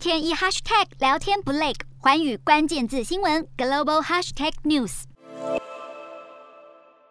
天一 hashtag 聊天不累，寰宇关键字新闻 global hashtag news。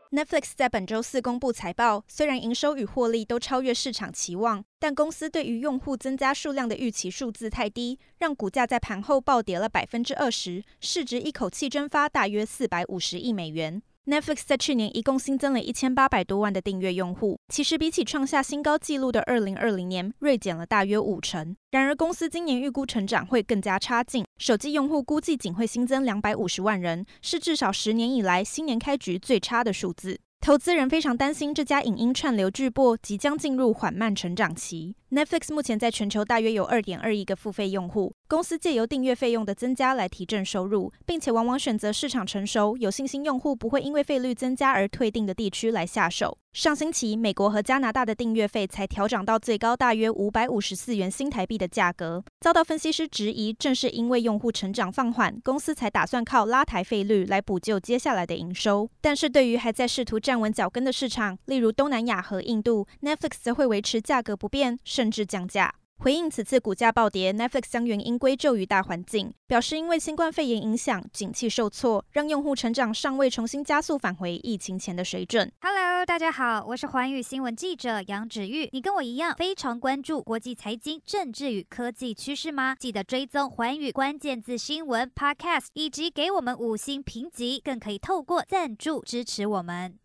Netflix 在本周四公布财报，虽然营收与获利都超越市场期望，但公司对于用户增加数量的预期数字太低，让股价在盘后暴跌了百分之二十，市值一口气蒸发大约四百五十亿美元。Netflix 在去年一共新增了一千八百多万的订阅用户，其实比起创下新高纪录的二零二零年，锐减了大约五成。然而，公司今年预估成长会更加差劲，手机用户估计仅会新增两百五十万人，是至少十年以来新年开局最差的数字。投资人非常担心这家影音串流巨擘即将进入缓慢成长期。Netflix 目前在全球大约有二点二亿个付费用户，公司借由订阅费用的增加来提振收入，并且往往选择市场成熟、有信心用户不会因为费率增加而退订的地区来下手。上星期，美国和加拿大的订阅费才调涨到最高大约五百五十四元新台币的价格，遭到分析师质疑，正是因为用户成长放缓，公司才打算靠拉抬费率来补救接下来的营收。但是对于还在试图站稳脚跟的市场，例如东南亚和印度，Netflix 则会维持价格不变，甚至降价。回应此次股价暴跌，Netflix 将原因归咎于大环境，表示因为新冠肺炎影响，景气受挫，让用户成长尚未重新加速返回疫情前的水准。Hello，大家好，我是环宇新闻记者杨芷玉。你跟我一样非常关注国际财经、政治与科技趋势吗？记得追踪环宇关键字新闻 Podcast，以及给我们五星评级，更可以透过赞助支持我们。